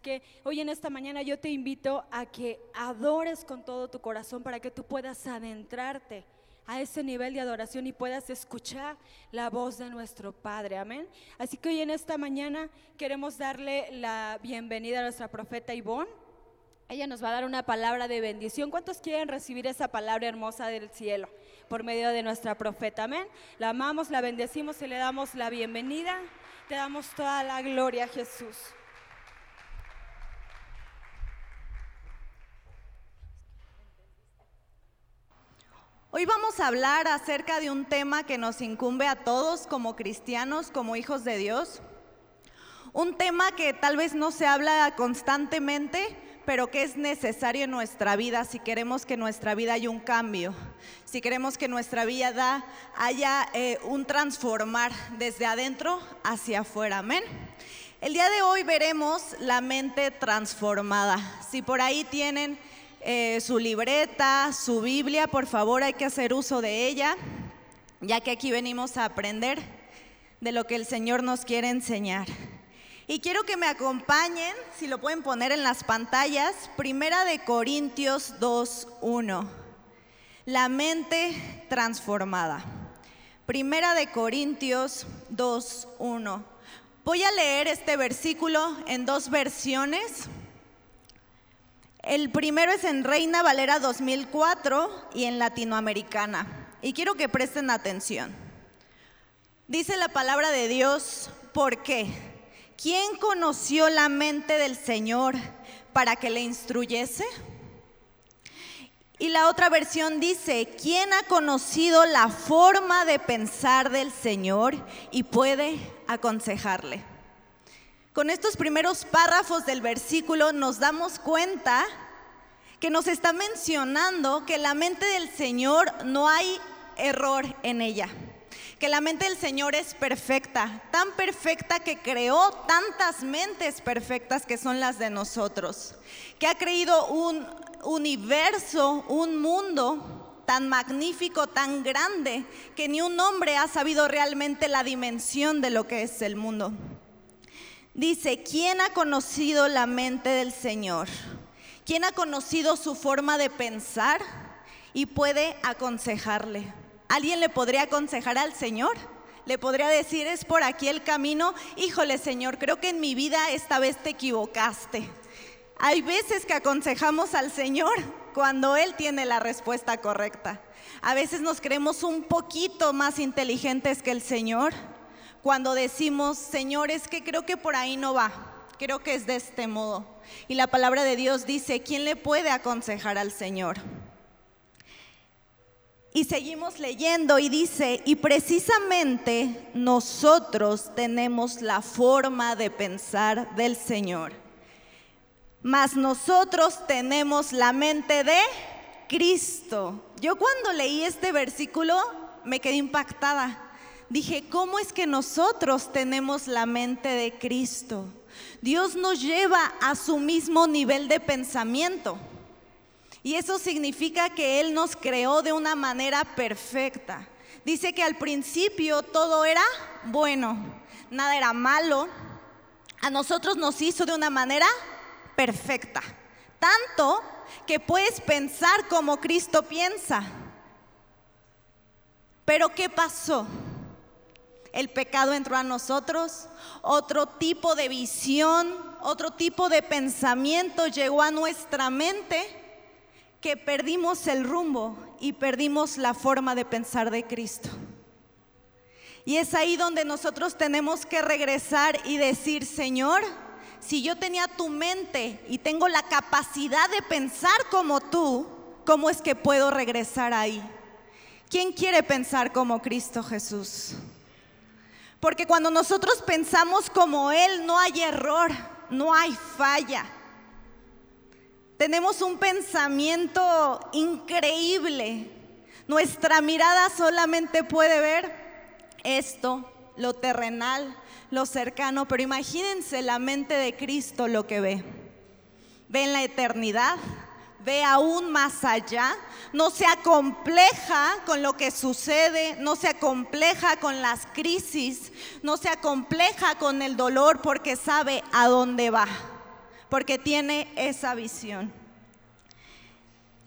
que hoy en esta mañana yo te invito a que adores con todo tu corazón para que tú puedas adentrarte a ese nivel de adoración y puedas escuchar la voz de nuestro Padre. Amén. Así que hoy en esta mañana queremos darle la bienvenida a nuestra profeta Ivonne. Ella nos va a dar una palabra de bendición. ¿Cuántos quieren recibir esa palabra hermosa del cielo por medio de nuestra profeta? Amén. La amamos, la bendecimos y le damos la bienvenida. Te damos toda la gloria, Jesús. Hoy vamos a hablar acerca de un tema que nos incumbe a todos como cristianos, como hijos de Dios. Un tema que tal vez no se habla constantemente, pero que es necesario en nuestra vida si queremos que nuestra vida haya un cambio, si queremos que nuestra vida haya eh, un transformar desde adentro hacia afuera. Amén. El día de hoy veremos la mente transformada. Si por ahí tienen eh, su libreta, su Biblia, por favor hay que hacer uso de ella, ya que aquí venimos a aprender de lo que el Señor nos quiere enseñar. Y quiero que me acompañen, si lo pueden poner en las pantallas, Primera de Corintios 2.1, la mente transformada. Primera de Corintios 2.1. Voy a leer este versículo en dos versiones. El primero es en Reina Valera 2004 y en Latinoamericana. Y quiero que presten atención. Dice la palabra de Dios, ¿por qué? ¿Quién conoció la mente del Señor para que le instruyese? Y la otra versión dice, ¿quién ha conocido la forma de pensar del Señor y puede aconsejarle? Con estos primeros párrafos del versículo nos damos cuenta que nos está mencionando que la mente del Señor no hay error en ella, que la mente del Señor es perfecta, tan perfecta que creó tantas mentes perfectas que son las de nosotros, que ha creído un universo, un mundo tan magnífico, tan grande, que ni un hombre ha sabido realmente la dimensión de lo que es el mundo. Dice, ¿quién ha conocido la mente del Señor? ¿Quién ha conocido su forma de pensar y puede aconsejarle? ¿Alguien le podría aconsejar al Señor? Le podría decir, es por aquí el camino. Híjole, Señor, creo que en mi vida esta vez te equivocaste. Hay veces que aconsejamos al Señor cuando Él tiene la respuesta correcta. A veces nos creemos un poquito más inteligentes que el Señor cuando decimos, Señor, es que creo que por ahí no va, creo que es de este modo. Y la palabra de Dios dice, ¿quién le puede aconsejar al Señor? Y seguimos leyendo y dice, y precisamente nosotros tenemos la forma de pensar del Señor, mas nosotros tenemos la mente de Cristo. Yo cuando leí este versículo me quedé impactada dije, ¿cómo es que nosotros tenemos la mente de Cristo? Dios nos lleva a su mismo nivel de pensamiento. Y eso significa que Él nos creó de una manera perfecta. Dice que al principio todo era bueno, nada era malo. A nosotros nos hizo de una manera perfecta. Tanto que puedes pensar como Cristo piensa. Pero ¿qué pasó? El pecado entró a nosotros, otro tipo de visión, otro tipo de pensamiento llegó a nuestra mente que perdimos el rumbo y perdimos la forma de pensar de Cristo. Y es ahí donde nosotros tenemos que regresar y decir, Señor, si yo tenía tu mente y tengo la capacidad de pensar como tú, ¿cómo es que puedo regresar ahí? ¿Quién quiere pensar como Cristo Jesús? Porque cuando nosotros pensamos como Él, no hay error, no hay falla. Tenemos un pensamiento increíble. Nuestra mirada solamente puede ver esto, lo terrenal, lo cercano, pero imagínense la mente de Cristo lo que ve. Ve en la eternidad, ve aún más allá, no se acompleja con lo que sucede, no se acompleja con las crisis, no se acompleja con el dolor porque sabe a dónde va. porque tiene esa visión.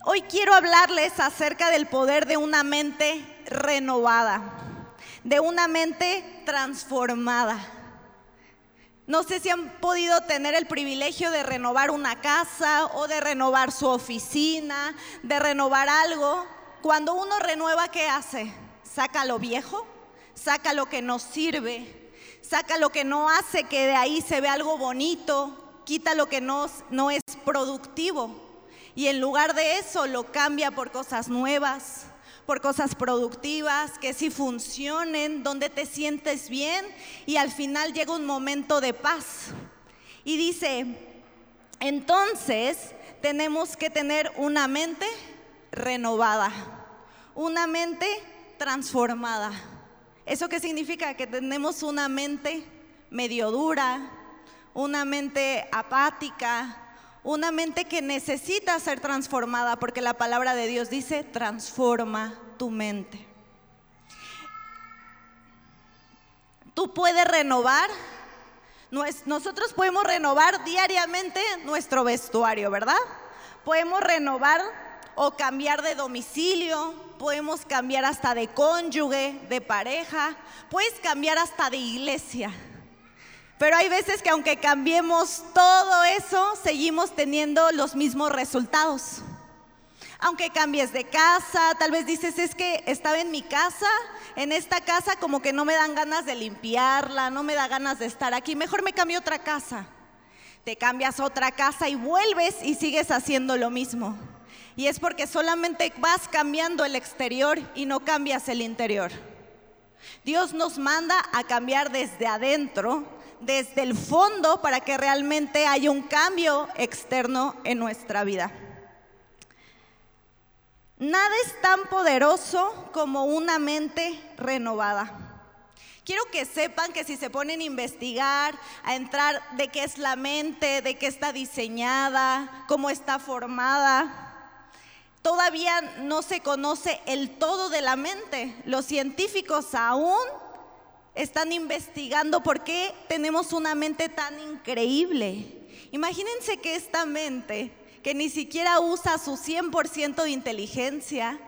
Hoy quiero hablarles acerca del poder de una mente renovada, de una mente transformada. No sé si han podido tener el privilegio de renovar una casa o de renovar su oficina, de renovar algo. Cuando uno renueva, ¿qué hace? Saca lo viejo, saca lo que no sirve, saca lo que no hace que de ahí se vea algo bonito, quita lo que no, no es productivo y en lugar de eso lo cambia por cosas nuevas, por cosas productivas, que sí funcionen, donde te sientes bien y al final llega un momento de paz. Y dice, entonces tenemos que tener una mente renovada, una mente transformada. ¿Eso qué significa? Que tenemos una mente medio dura, una mente apática, una mente que necesita ser transformada porque la palabra de Dios dice, transforma tu mente. Tú puedes renovar, nosotros podemos renovar diariamente nuestro vestuario, ¿verdad? Podemos renovar o cambiar de domicilio, podemos cambiar hasta de cónyuge, de pareja, puedes cambiar hasta de iglesia. Pero hay veces que aunque cambiemos todo eso, seguimos teniendo los mismos resultados. Aunque cambies de casa, tal vez dices, es que estaba en mi casa, en esta casa como que no me dan ganas de limpiarla, no me da ganas de estar aquí, mejor me cambio otra casa. Te cambias otra casa y vuelves y sigues haciendo lo mismo. Y es porque solamente vas cambiando el exterior y no cambias el interior. Dios nos manda a cambiar desde adentro desde el fondo para que realmente haya un cambio externo en nuestra vida. Nada es tan poderoso como una mente renovada. Quiero que sepan que si se ponen a investigar, a entrar de qué es la mente, de qué está diseñada, cómo está formada, todavía no se conoce el todo de la mente. Los científicos aún están investigando por qué tenemos una mente tan increíble. Imagínense que esta mente, que ni siquiera usa su 100% de inteligencia,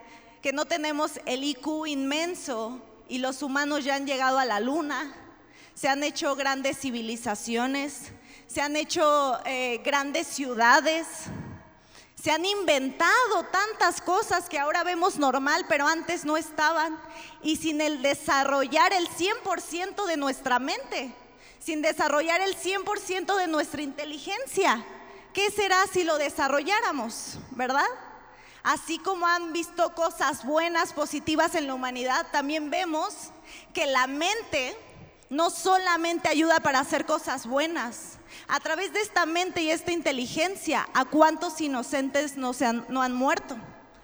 que no tenemos el IQ inmenso y los humanos ya han llegado a la luna, se han hecho grandes civilizaciones, se han hecho eh, grandes ciudades, se han inventado tantas cosas que ahora vemos normal, pero antes no estaban. Y sin el desarrollar el 100% de nuestra mente, sin desarrollar el 100% de nuestra inteligencia, ¿qué será si lo desarrolláramos? ¿Verdad? Así como han visto cosas buenas, positivas en la humanidad, también vemos que la mente no solamente ayuda para hacer cosas buenas, a través de esta mente y esta inteligencia, ¿a cuántos inocentes no, se han, no han muerto?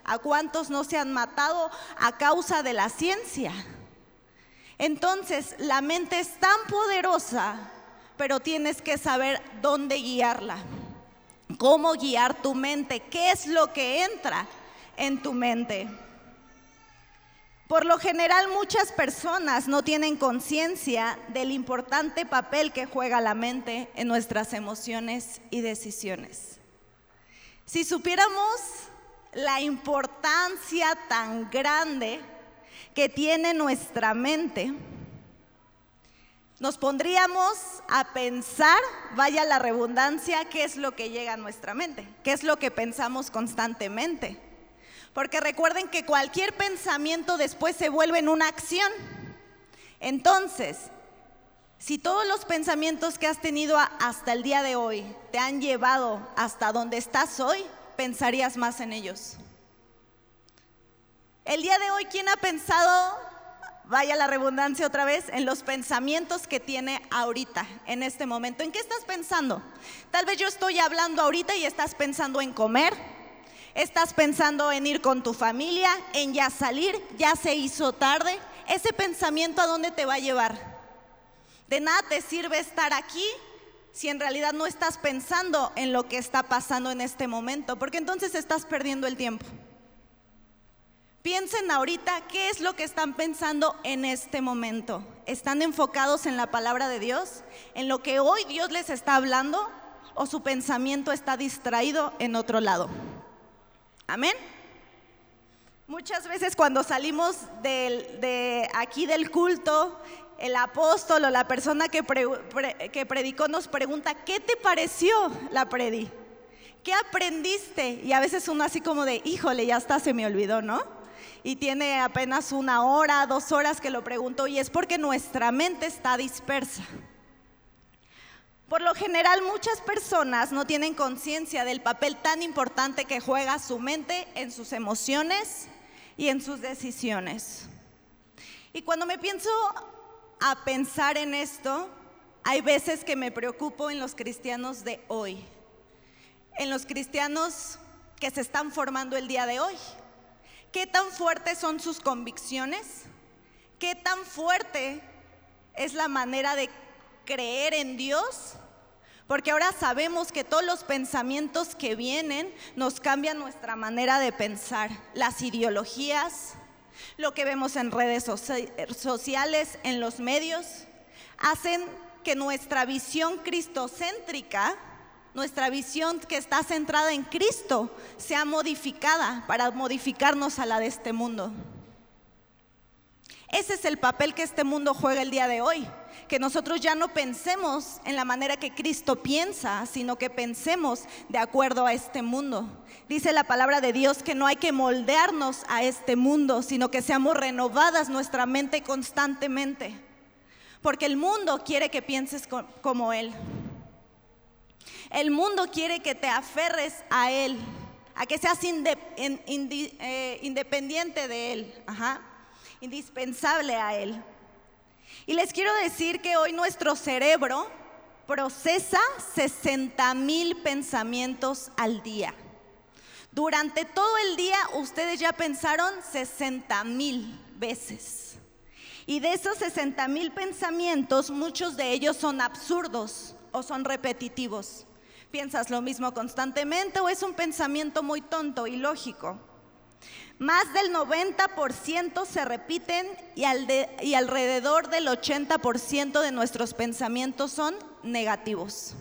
¿A cuántos no se han matado a causa de la ciencia? Entonces, la mente es tan poderosa, pero tienes que saber dónde guiarla, cómo guiar tu mente, qué es lo que entra en tu mente. Por lo general muchas personas no tienen conciencia del importante papel que juega la mente en nuestras emociones y decisiones. Si supiéramos la importancia tan grande que tiene nuestra mente, nos pondríamos a pensar, vaya la redundancia, qué es lo que llega a nuestra mente, qué es lo que pensamos constantemente. Porque recuerden que cualquier pensamiento después se vuelve en una acción. Entonces, si todos los pensamientos que has tenido hasta el día de hoy te han llevado hasta donde estás hoy, pensarías más en ellos. El día de hoy, ¿quién ha pensado, vaya la redundancia otra vez, en los pensamientos que tiene ahorita, en este momento? ¿En qué estás pensando? Tal vez yo estoy hablando ahorita y estás pensando en comer, Estás pensando en ir con tu familia, en ya salir, ya se hizo tarde. Ese pensamiento a dónde te va a llevar? De nada te sirve estar aquí si en realidad no estás pensando en lo que está pasando en este momento, porque entonces estás perdiendo el tiempo. Piensen ahorita qué es lo que están pensando en este momento. ¿Están enfocados en la palabra de Dios? ¿En lo que hoy Dios les está hablando? o su pensamiento está distraído en otro lado. Amén. Muchas veces cuando salimos de aquí del culto, el apóstol o la persona que, que predicó nos pregunta, ¿qué te pareció la predi? ¿Qué aprendiste? Y a veces uno así como de, híjole, ya está, se me olvidó, ¿no? Y tiene apenas una hora, dos horas que lo preguntó y es porque nuestra mente está dispersa. Por lo general muchas personas no tienen conciencia del papel tan importante que juega su mente en sus emociones y en sus decisiones. Y cuando me pienso a pensar en esto, hay veces que me preocupo en los cristianos de hoy, en los cristianos que se están formando el día de hoy. ¿Qué tan fuertes son sus convicciones? ¿Qué tan fuerte es la manera de creer en Dios, porque ahora sabemos que todos los pensamientos que vienen nos cambian nuestra manera de pensar, las ideologías, lo que vemos en redes sociales, en los medios, hacen que nuestra visión cristocéntrica, nuestra visión que está centrada en Cristo, sea modificada para modificarnos a la de este mundo. Ese es el papel que este mundo juega el día de hoy que nosotros ya no pensemos en la manera que Cristo piensa, sino que pensemos de acuerdo a este mundo. Dice la palabra de Dios que no hay que moldearnos a este mundo, sino que seamos renovadas nuestra mente constantemente. Porque el mundo quiere que pienses como Él. El mundo quiere que te aferres a Él, a que seas eh, independiente de Él, indispensable a Él. Y les quiero decir que hoy nuestro cerebro procesa 60 mil pensamientos al día. Durante todo el día ustedes ya pensaron 60 mil veces. Y de esos 60 mil pensamientos, muchos de ellos son absurdos o son repetitivos. ¿Piensas lo mismo constantemente o es un pensamiento muy tonto y lógico? Más del 90% se repiten y, alrededor del 80% de nuestros pensamientos son negativos.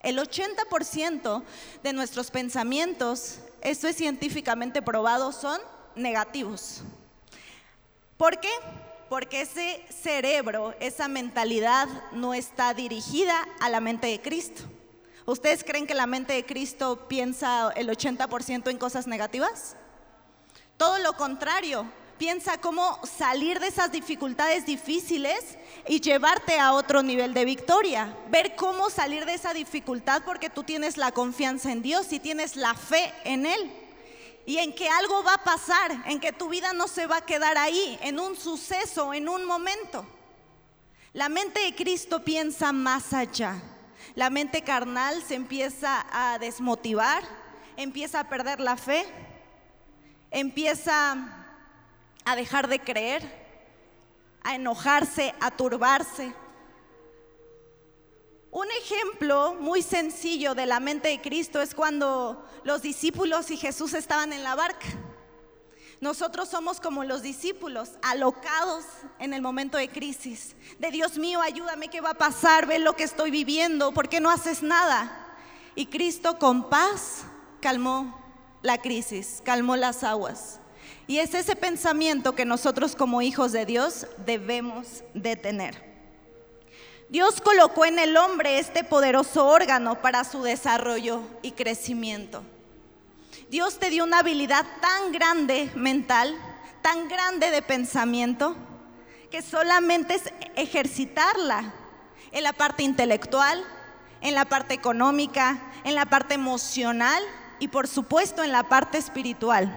El 80% de nuestros pensamientos, esto es científicamente probado, son negativos. ¿Por qué? Porque ese cerebro, esa mentalidad no está dirigida a la mente de Cristo. ¿Ustedes creen que la mente de Cristo piensa el 80% en cosas negativas? Todo lo contrario, piensa cómo salir de esas dificultades difíciles y llevarte a otro nivel de victoria. Ver cómo salir de esa dificultad porque tú tienes la confianza en Dios y tienes la fe en Él. Y en que algo va a pasar, en que tu vida no se va a quedar ahí, en un suceso, en un momento. La mente de Cristo piensa más allá. La mente carnal se empieza a desmotivar, empieza a perder la fe empieza a dejar de creer, a enojarse, a turbarse. Un ejemplo muy sencillo de la mente de Cristo es cuando los discípulos y Jesús estaban en la barca. Nosotros somos como los discípulos, alocados en el momento de crisis. De Dios mío, ayúdame, ¿qué va a pasar? Ve lo que estoy viviendo, ¿por qué no haces nada? Y Cristo con paz calmó la crisis, calmó las aguas. Y es ese pensamiento que nosotros como hijos de Dios debemos de tener. Dios colocó en el hombre este poderoso órgano para su desarrollo y crecimiento. Dios te dio una habilidad tan grande mental, tan grande de pensamiento, que solamente es ejercitarla en la parte intelectual, en la parte económica, en la parte emocional y por supuesto en la parte espiritual.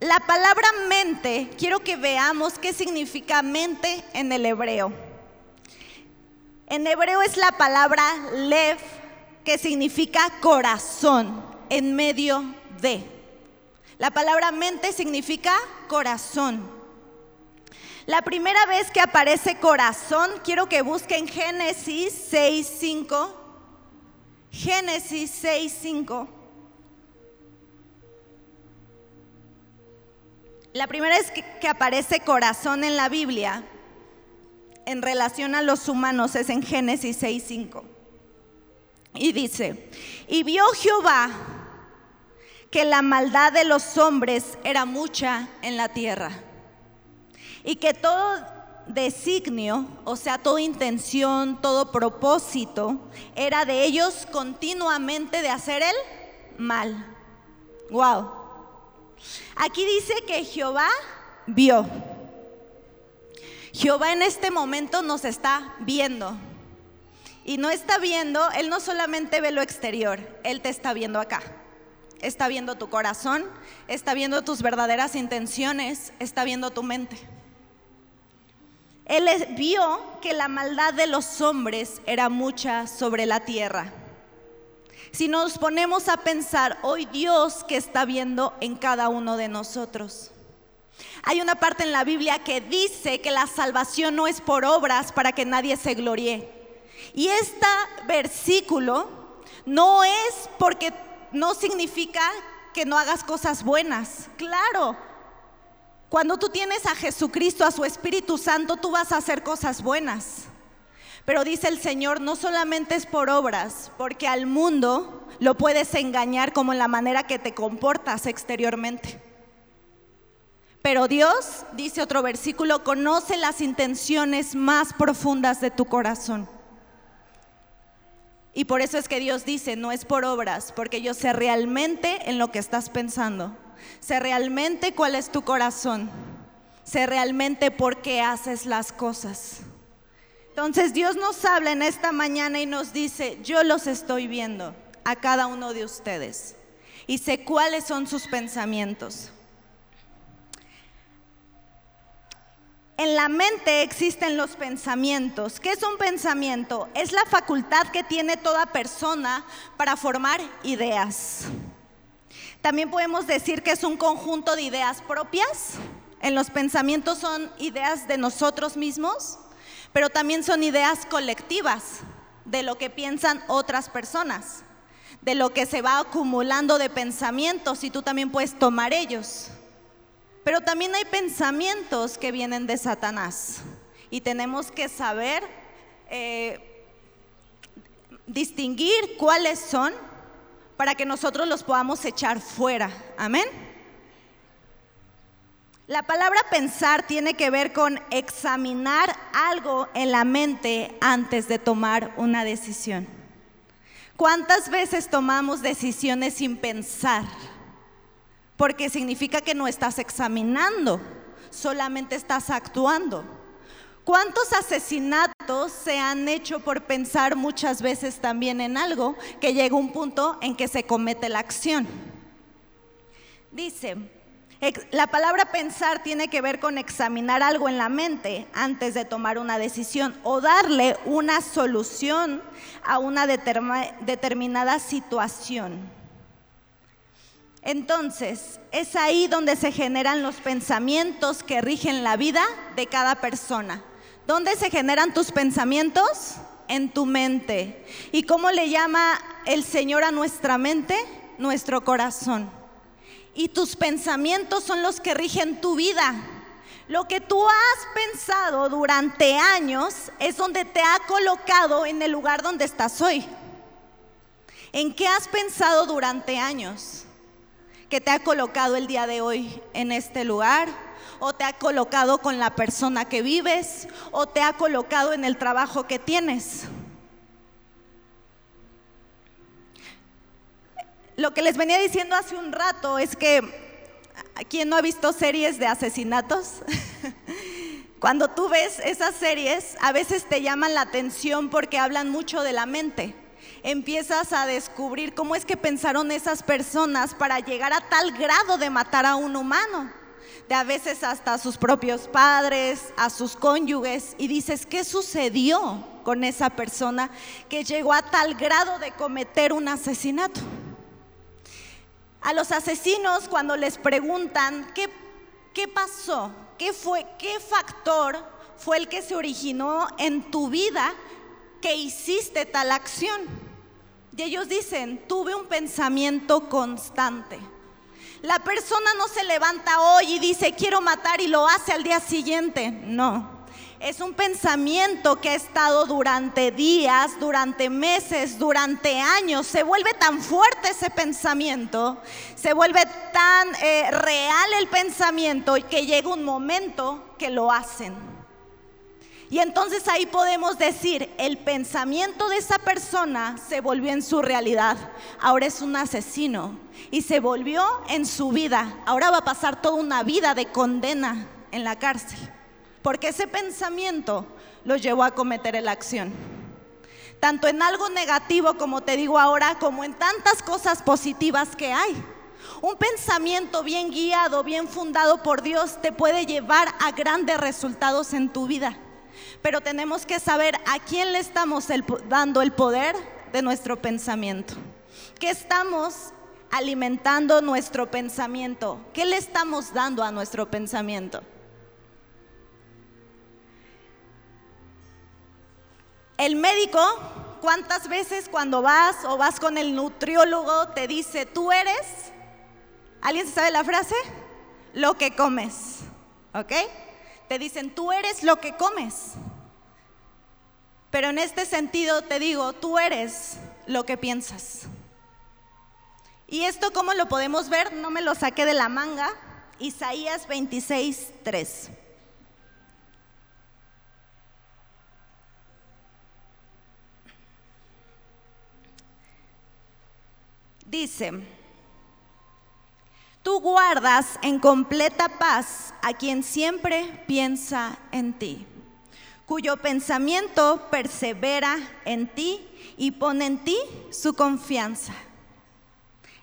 La palabra mente, quiero que veamos qué significa mente en el hebreo. En hebreo es la palabra lev, que significa corazón, en medio de. La palabra mente significa corazón. La primera vez que aparece corazón, quiero que busquen Génesis 6.5 Génesis 6:5. La primera vez que, aparece corazón en la Biblia en relación a los humanos es en Génesis 6:5. Y dice, y vio Jehová que la maldad de los hombres era mucha en la tierra y que todo designio, o sea, toda intención, todo propósito, era de ellos continuamente de hacer el mal. Wow. Aquí dice que Jehová vio. Jehová en este momento nos está viendo. Y no está viendo, Él no solamente ve lo exterior, Él te está viendo acá. Está viendo tu corazón, está viendo tus verdaderas intenciones, está viendo tu mente. Él vio que la maldad de los hombres era mucha sobre la tierra. Si nos ponemos a pensar, hoy Dios que está viendo en cada uno de nosotros. Hay una parte en la Biblia que dice que la salvación no es por obras para que nadie se gloríe. Y este versículo no es porque no significa que no hagas cosas buenas. Claro, cuando tú tienes a Jesucristo, a su Espíritu Santo, tú vas a hacer cosas buenas. Pero dice el Señor, no solamente es por obras, porque al mundo lo puedes engañar como en la manera que te comportas exteriormente. Pero Dios, dice otro versículo, conoce las intenciones más profundas de tu corazón. Y por eso es que Dios dice, no es por obras, porque yo sé realmente en lo que estás pensando. Sé realmente cuál es tu corazón. Sé realmente por qué haces las cosas. Entonces Dios nos habla en esta mañana y nos dice, yo los estoy viendo a cada uno de ustedes y sé cuáles son sus pensamientos. En la mente existen los pensamientos. ¿Qué es un pensamiento? Es la facultad que tiene toda persona para formar ideas. También podemos decir que es un conjunto de ideas propias. En los pensamientos son ideas de nosotros mismos, pero también son ideas colectivas de lo que piensan otras personas, de lo que se va acumulando de pensamientos y tú también puedes tomar ellos. Pero también hay pensamientos que vienen de Satanás y tenemos que saber eh, distinguir cuáles son para que nosotros los podamos echar fuera. Amén. La palabra pensar tiene que ver con examinar algo en la mente antes de tomar una decisión. ¿Cuántas veces tomamos decisiones sin pensar? Porque significa que no estás examinando, solamente estás actuando. ¿Cuántos asesinatos se han hecho por pensar muchas veces también en algo que llega un punto en que se comete la acción? Dice, la palabra pensar tiene que ver con examinar algo en la mente antes de tomar una decisión o darle una solución a una determinada situación. Entonces, es ahí donde se generan los pensamientos que rigen la vida de cada persona. ¿Dónde se generan tus pensamientos? En tu mente. ¿Y cómo le llama el Señor a nuestra mente? Nuestro corazón. Y tus pensamientos son los que rigen tu vida. Lo que tú has pensado durante años es donde te ha colocado en el lugar donde estás hoy. ¿En qué has pensado durante años? Que te ha colocado el día de hoy en este lugar, o te ha colocado con la persona que vives, o te ha colocado en el trabajo que tienes. Lo que les venía diciendo hace un rato es que, ¿quién no ha visto series de asesinatos? Cuando tú ves esas series, a veces te llaman la atención porque hablan mucho de la mente. Empiezas a descubrir cómo es que pensaron esas personas para llegar a tal grado de matar a un humano de a veces hasta a sus propios padres, a sus cónyuges, y dices, ¿qué sucedió con esa persona que llegó a tal grado de cometer un asesinato? A los asesinos cuando les preguntan, ¿qué, qué pasó? ¿Qué fue? ¿Qué factor fue el que se originó en tu vida que hiciste tal acción? Y ellos dicen, tuve un pensamiento constante. La persona no se levanta hoy y dice, quiero matar y lo hace al día siguiente. No. es un pensamiento que ha estado durante días, durante meses, durante años. Se vuelve tan fuerte ese pensamiento, se vuelve tan eh, real el pensamiento que llega un momento que lo hacen. Y entonces ahí podemos decir, el pensamiento de esa persona se volvió en su realidad. Ahora es un asesino y se volvió en su vida. Ahora va a pasar toda una vida de condena en la cárcel. Porque ese pensamiento lo llevó a cometer la acción. Tanto en algo negativo como te digo ahora, como en tantas cosas positivas que hay. Un pensamiento bien guiado, bien fundado por Dios, te puede llevar a grandes resultados en tu vida pero tenemos que saber a quién le estamos dando el poder de nuestro pensamiento. ¿Qué estamos alimentando nuestro pensamiento? ¿Qué le estamos dando a nuestro pensamiento? El médico, ¿cuántas veces cuando vas o vas con el nutriólogo te dice, tú eres, ¿alguien sabe la frase? Lo que comes, ¿ok? Te dicen, tú eres lo que comes. Pero en este sentido te digo, tú eres lo que piensas. ¿Y esto cómo lo podemos ver? No me lo saqué de la manga. Isaías 26, 3. Dice, tú guardas en completa paz a quien siempre piensa en ti cuyo pensamiento persevera en ti y pone en ti su confianza.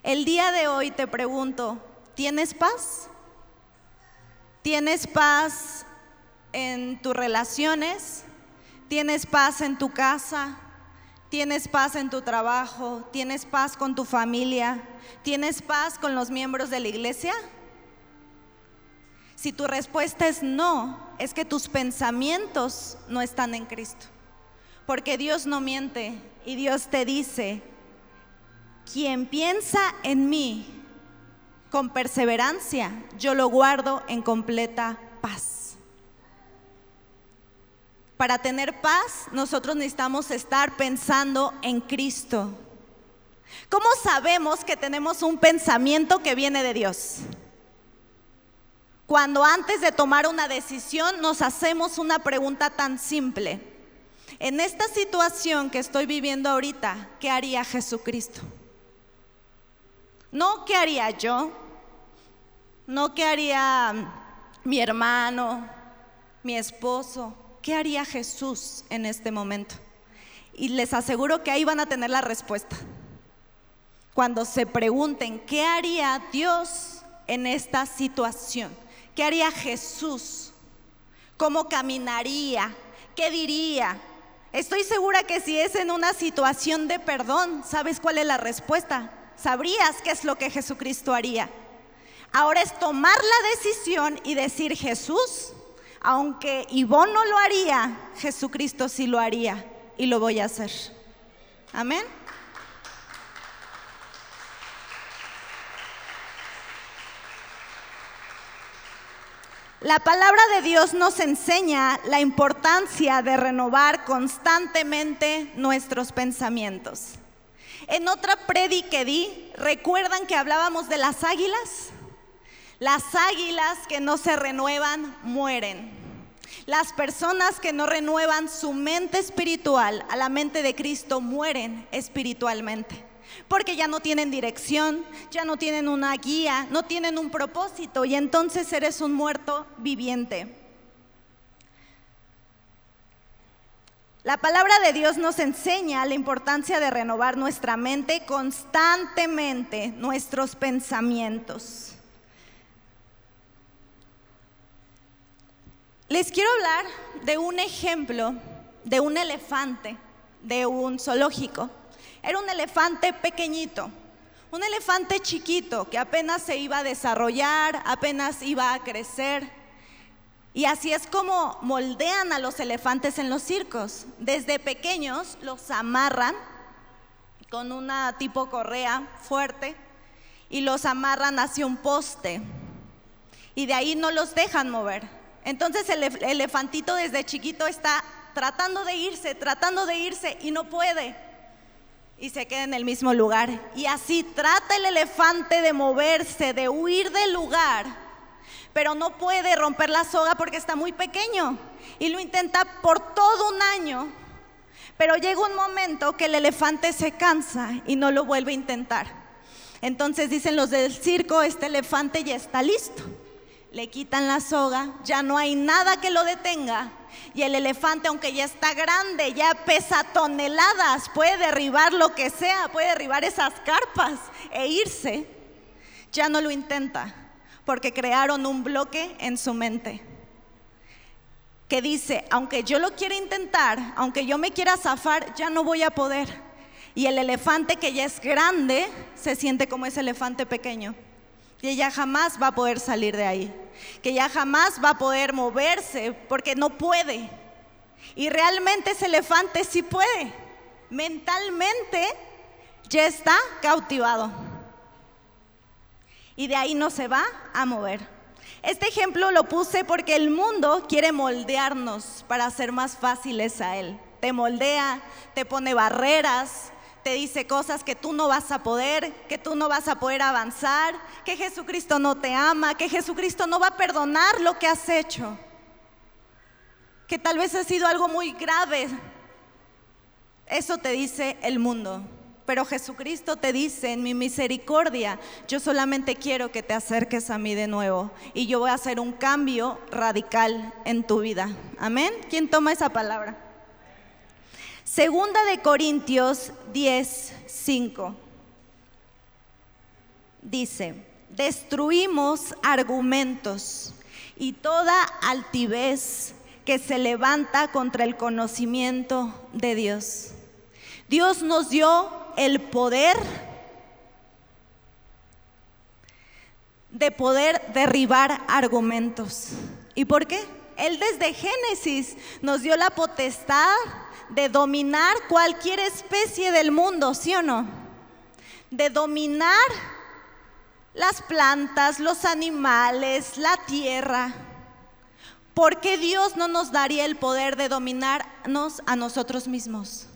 El día de hoy te pregunto, ¿tienes paz? ¿Tienes paz en tus relaciones? ¿Tienes paz en tu casa? ¿Tienes paz en tu trabajo? ¿Tienes paz con tu familia? ¿Tienes paz con los miembros de la iglesia? Si tu respuesta es no, es que tus pensamientos no están en Cristo. Porque Dios no miente y Dios te dice, quien piensa en mí con perseverancia, yo lo guardo en completa paz. Para tener paz, nosotros necesitamos estar pensando en Cristo. ¿Cómo sabemos que tenemos un pensamiento que viene de Dios? cuando antes de tomar una decisión nos hacemos una pregunta tan simple. En esta situación que estoy viviendo ahorita, ¿qué haría Jesucristo? No qué haría yo, no qué haría mi hermano, mi esposo, ¿qué haría Jesús en este momento? Y les aseguro que ahí van a tener la respuesta. Cuando se pregunten, ¿qué haría Dios en esta situación? ¿Qué haría Jesús? ¿Cómo caminaría? ¿Qué diría? Estoy segura que si es en una situación de perdón, ¿sabes cuál es la respuesta? Sabrías qué es lo que Jesucristo haría. Ahora es tomar la decisión y decir, Jesús, aunque Ivonne no lo haría, Jesucristo sí lo haría y lo voy a hacer. Amén. La palabra de Dios nos enseña la importancia de renovar constantemente nuestros pensamientos. En otra predi que di, ¿recuerdan que hablábamos de las águilas? Las águilas que no se renuevan mueren. Las personas que no renuevan su mente espiritual a la mente de Cristo mueren espiritualmente porque ya no tienen dirección, ya no tienen una guía, no tienen un propósito y entonces eres un muerto viviente. La palabra de Dios nos enseña la importancia de renovar nuestra mente constantemente, nuestros pensamientos. Les quiero hablar de un ejemplo de un elefante de un zoológico. Era un elefante pequeñito, un elefante chiquito que apenas se iba a desarrollar, apenas iba a crecer. Y así es como moldean a los elefantes en los circos. Desde pequeños los amarran con una tipo correa fuerte y los amarran hacia un poste. Y de ahí no los dejan mover. Entonces el elefantito desde chiquito está tratando de irse, tratando de irse y no puede. Y se queda en el mismo lugar. Y así trata el elefante de moverse, de huir del lugar. Pero no puede romper la soga porque está muy pequeño. Y lo intenta por todo un año. Pero llega un momento que el elefante se cansa y no lo vuelve a intentar. Entonces dicen los del circo, este elefante ya está listo. Le quitan la soga, ya no hay nada que lo detenga y el elefante, aunque ya está grande, ya pesa toneladas, puede derribar lo que sea, puede derribar esas carpas e irse, ya no lo intenta, porque crearon un bloque en su mente que dice, aunque yo lo quiera intentar, aunque yo me quiera zafar, ya no voy a poder. Y el elefante que ya es grande se siente como ese elefante pequeño, que ya jamás va a poder salir de ahí que ya jamás va a poder moverse porque no puede. Y realmente ese elefante sí puede. Mentalmente ya está cautivado. Y de ahí no se va a mover. Este ejemplo lo puse porque el mundo quiere moldearnos para ser más fáciles a él. Te moldea, te pone barreras, te dice cosas que tú no vas a poder, que tú no vas a poder avanzar, que Jesucristo no te ama, que Jesucristo no va a perdonar lo que has hecho, que tal vez ha sido algo muy grave. Eso te dice el mundo. Pero Jesucristo te dice, en mi misericordia, yo solamente quiero que te acerques a mí de nuevo y yo voy a hacer un cambio radical en tu vida. Amén. ¿Quién toma esa palabra? Segunda de Corintios 10, 5. Dice, destruimos argumentos y toda altivez que se levanta contra el conocimiento de Dios. Dios nos dio el poder de poder derribar argumentos. ¿Y por qué? Él desde Génesis nos dio la potestad de dominar cualquier especie del mundo, ¿sí o no? De dominar las plantas, los animales, la tierra. ¿Por qué Dios no nos daría el poder de dominarnos a nosotros mismos?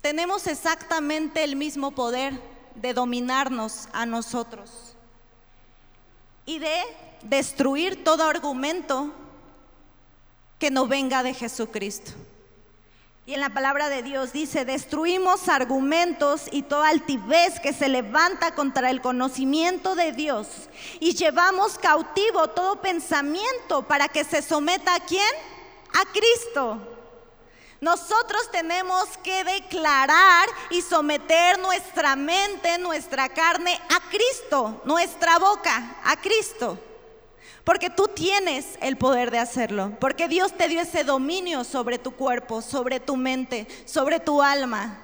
Tenemos exactamente el mismo poder de dominarnos a nosotros y de destruir todo argumento que no venga de Jesucristo. Y en la palabra de Dios dice, destruimos argumentos y toda altivez que se levanta contra el conocimiento de Dios y llevamos cautivo todo pensamiento para que se someta a quién? A Cristo. Nosotros tenemos que declarar y someter nuestra mente, nuestra carne a Cristo, nuestra boca a Cristo. Porque tú tienes el poder de hacerlo. Porque Dios te dio ese dominio sobre tu cuerpo, sobre tu mente, sobre tu alma.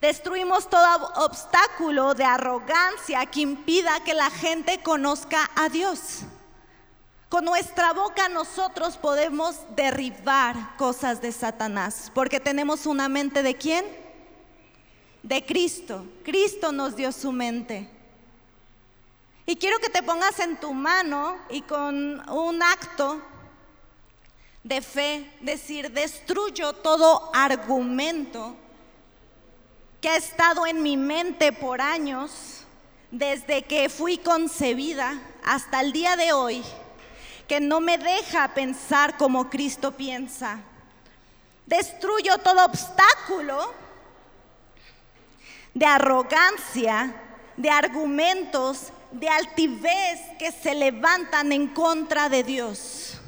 Destruimos todo obstáculo de arrogancia que impida que la gente conozca a Dios. Con nuestra boca nosotros podemos derribar cosas de Satanás, porque tenemos una mente de quién? De Cristo. Cristo nos dio su mente. Y quiero que te pongas en tu mano y con un acto de fe decir, destruyo todo argumento que ha estado en mi mente por años, desde que fui concebida hasta el día de hoy, que no me deja pensar como Cristo piensa. Destruyo todo obstáculo de arrogancia, de argumentos de altivez que se levantan en contra de Dios.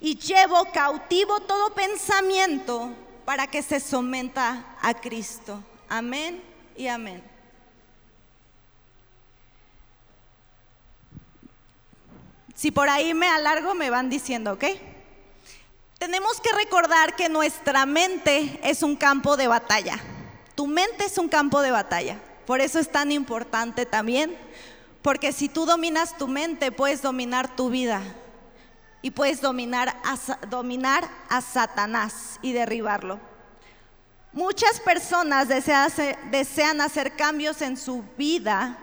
Y llevo cautivo todo pensamiento para que se someta a Cristo. Amén y amén. Si por ahí me alargo, me van diciendo, ¿ok? Tenemos que recordar que nuestra mente es un campo de batalla. Tu mente es un campo de batalla. Por eso es tan importante también, porque si tú dominas tu mente, puedes dominar tu vida y puedes dominar a, dominar a Satanás y derribarlo. Muchas personas desean desean hacer cambios en su vida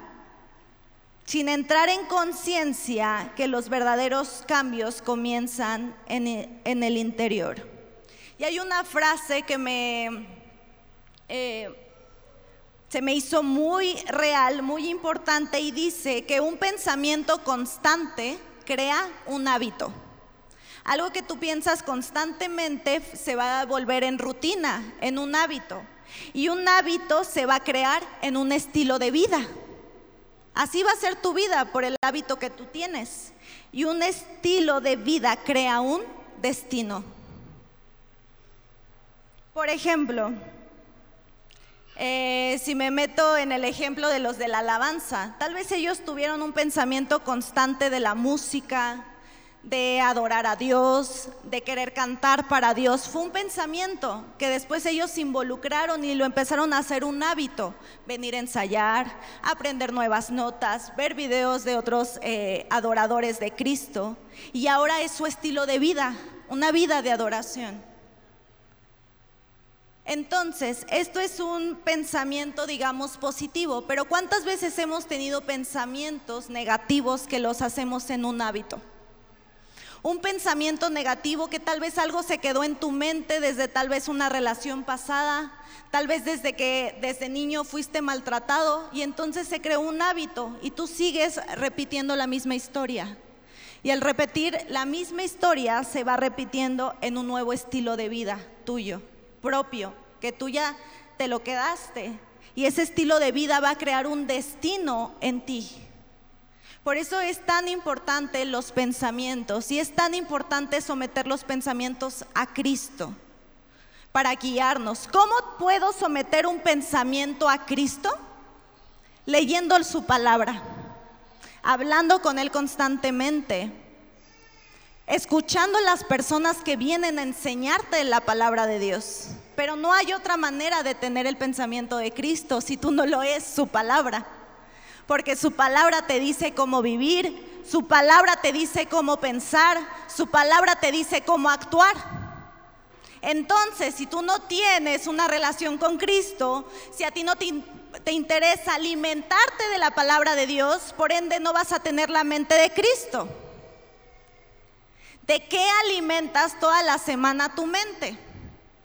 sin entrar en conciencia que los verdaderos cambios comienzan en, en, el interior. Y hay una frase que me, eh, se me hizo muy real, muy importante, y dice que un pensamiento constante crea un hábito. Algo que tú piensas constantemente se va a volver en rutina, en un hábito. Y un hábito se va a crear en un estilo de vida. Así va a ser tu vida por el hábito que tú tienes. Y un estilo de vida crea un destino. Por ejemplo, eh, si me meto en el ejemplo de los de la alabanza, tal vez ellos tuvieron un pensamiento constante de la música, de adorar a Dios, de querer cantar para Dios. Fue un pensamiento que después ellos se involucraron y lo empezaron a hacer un hábito. Venir a ensayar, aprender nuevas notas, ver videos de otros eh, adoradores de Cristo. Y ahora es su estilo de vida, una vida de adoración. Entonces, esto es un pensamiento, digamos, positivo, pero ¿cuántas veces hemos tenido pensamientos negativos que los hacemos en un hábito? Un pensamiento negativo que tal vez algo se quedó en tu mente desde tal vez una relación pasada, tal vez desde que desde niño fuiste maltratado y entonces se creó un hábito y tú sigues repitiendo la misma historia. Y al repetir la misma historia se va repitiendo en un nuevo estilo de vida tuyo, propio, que tú ya te lo quedaste. Y ese estilo de vida va a crear un destino en ti. Por eso es tan importante los pensamientos y es tan importante someter los pensamientos a Cristo para guiarnos. ¿Cómo puedo someter un pensamiento a Cristo? Leyendo su palabra, hablando con Él constantemente, escuchando las personas que vienen a enseñarte la palabra de Dios. Pero no hay otra manera de tener el pensamiento de Cristo si tú no lo es su palabra porque su palabra te dice cómo vivir, su palabra te dice cómo pensar, su palabra te dice cómo actuar. Entonces, si tú no tienes una relación con Cristo, si a ti no te, te, interesa alimentarte de la palabra de Dios, por ende no vas a tener la mente de Cristo. ¿De qué alimentas toda la semana tu mente?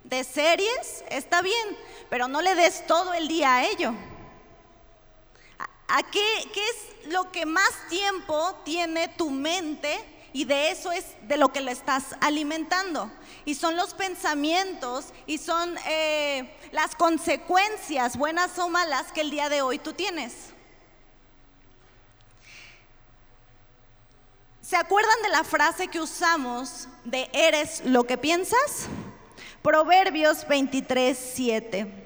¿De series? Está bien, pero no le des todo el día a ello. ¿A qué, es lo que más tiempo tiene tu mente? Y de eso es de lo que le estás alimentando. Y son los pensamientos y son eh, las consecuencias, buenas o malas, que el día de hoy tú tienes. ¿Se acuerdan de la frase que usamos de eres lo que piensas? Proverbios 23, 7.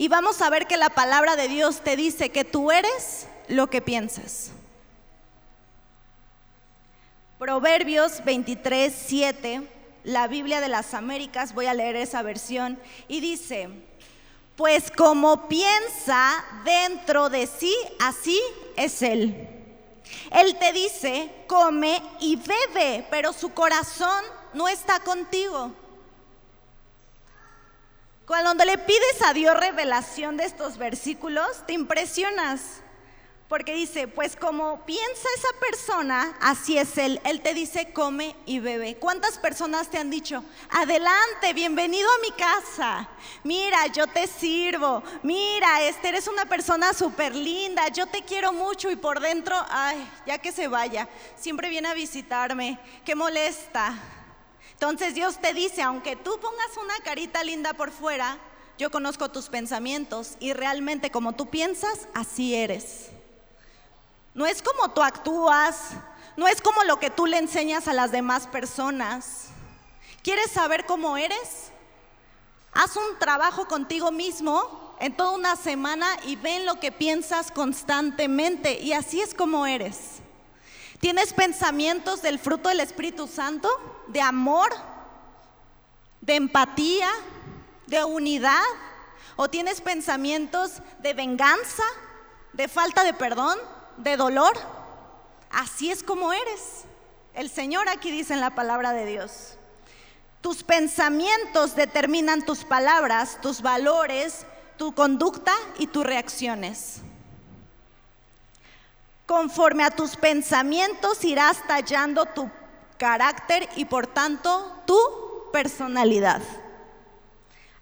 Y vamos a ver que la palabra de Dios te dice que tú eres lo que piensas. Proverbios 23, 7, la Biblia de las Américas, voy a leer esa versión, y dice, pues como piensa dentro de sí, así es Él. Él te dice, come y bebe, pero su corazón no está contigo. Cuando le pides a Dios revelación de estos versículos, te impresionas. Porque dice, pues como piensa esa persona, así es Él. Él te dice, come y bebe. ¿Cuántas personas te han dicho, adelante, bienvenido a mi casa? Mira, yo te sirvo. Mira, este eres una persona súper linda. Yo te quiero mucho y por dentro, ay, ya que se vaya. Siempre viene a visitarme. Qué molesta. Entonces Dios te dice, aunque tú pongas una carita linda por fuera, yo conozco tus pensamientos y realmente como tú piensas, así eres. No es como tú actúas, no es como lo que tú le enseñas a las demás personas. ¿Quieres saber cómo eres? Haz un trabajo contigo mismo en toda una semana y ven lo que piensas constantemente y así es como eres. ¿Tienes pensamientos del fruto del Espíritu Santo? ¿De amor? ¿De empatía? ¿De unidad? ¿O tienes pensamientos de venganza? ¿De falta de perdón? ¿De dolor? Así es como eres. El Señor aquí dice en la palabra de Dios. Tus pensamientos determinan tus palabras, tus valores, tu conducta y tus reacciones. Conforme a tus pensamientos irás tallando tu carácter y por tanto tu personalidad.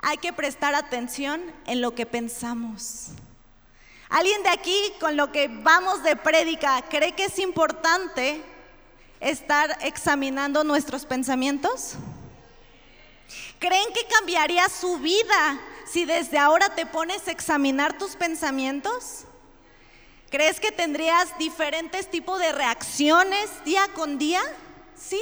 Hay que prestar atención en lo que pensamos. ¿Alguien de aquí con lo que vamos de prédica cree que es importante estar examinando nuestros pensamientos? ¿Creen que cambiaría su vida si desde ahora te pones a examinar tus pensamientos? ¿Crees que tendrías diferentes tipos de reacciones día con día? Sí.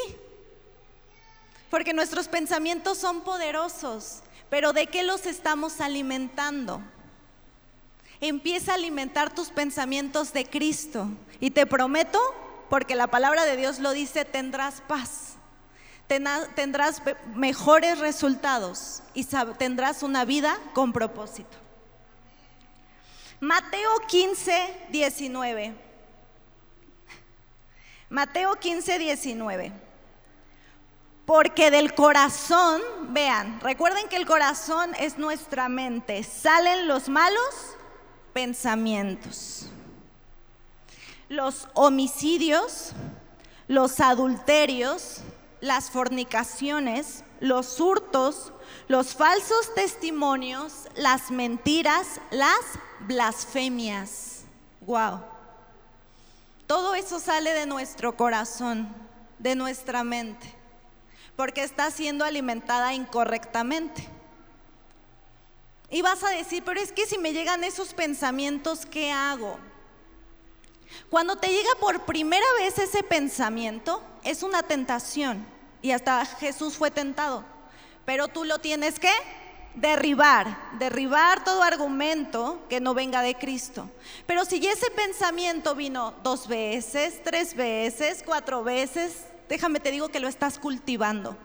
Porque nuestros pensamientos son poderosos, pero ¿de qué los estamos alimentando? Empieza a alimentar tus pensamientos de Cristo. Y te prometo, porque la palabra de Dios lo dice, tendrás paz. Tendrás mejores resultados y tendrás una vida con propósito. Mateo 15, 19. Mateo 15, 19. Porque del corazón, vean, recuerden que el corazón es nuestra mente, salen los malos pensamientos. Los homicidios, los adulterios, las fornicaciones, los hurtos, los falsos testimonios, las mentiras, las blasfemias. Wow. Todo eso sale de nuestro corazón, de nuestra mente, porque está siendo alimentada incorrectamente. Y vas a decir, pero es que si me llegan esos pensamientos, ¿qué hago? Cuando te llega por primera vez ese pensamiento, es una tentación. Y hasta Jesús fue tentado. Pero tú lo tienes que derribar, derribar todo argumento que no venga de Cristo. Pero si ese pensamiento vino dos veces, tres veces, cuatro veces, déjame te digo que lo estás cultivando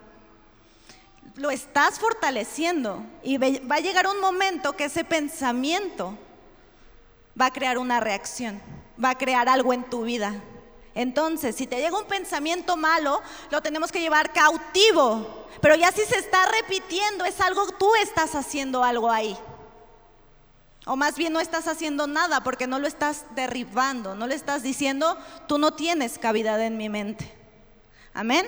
lo estás fortaleciendo y va a llegar un momento que ese pensamiento va a crear una reacción, va a crear algo en tu vida. Entonces, si te llega un pensamiento malo, lo tenemos que llevar cautivo. Pero ya si se está repitiendo, es algo, tú estás haciendo algo ahí. O más bien no estás haciendo nada porque no lo estás derribando, no le estás diciendo, tú no tienes cavidad en mi mente. Amén.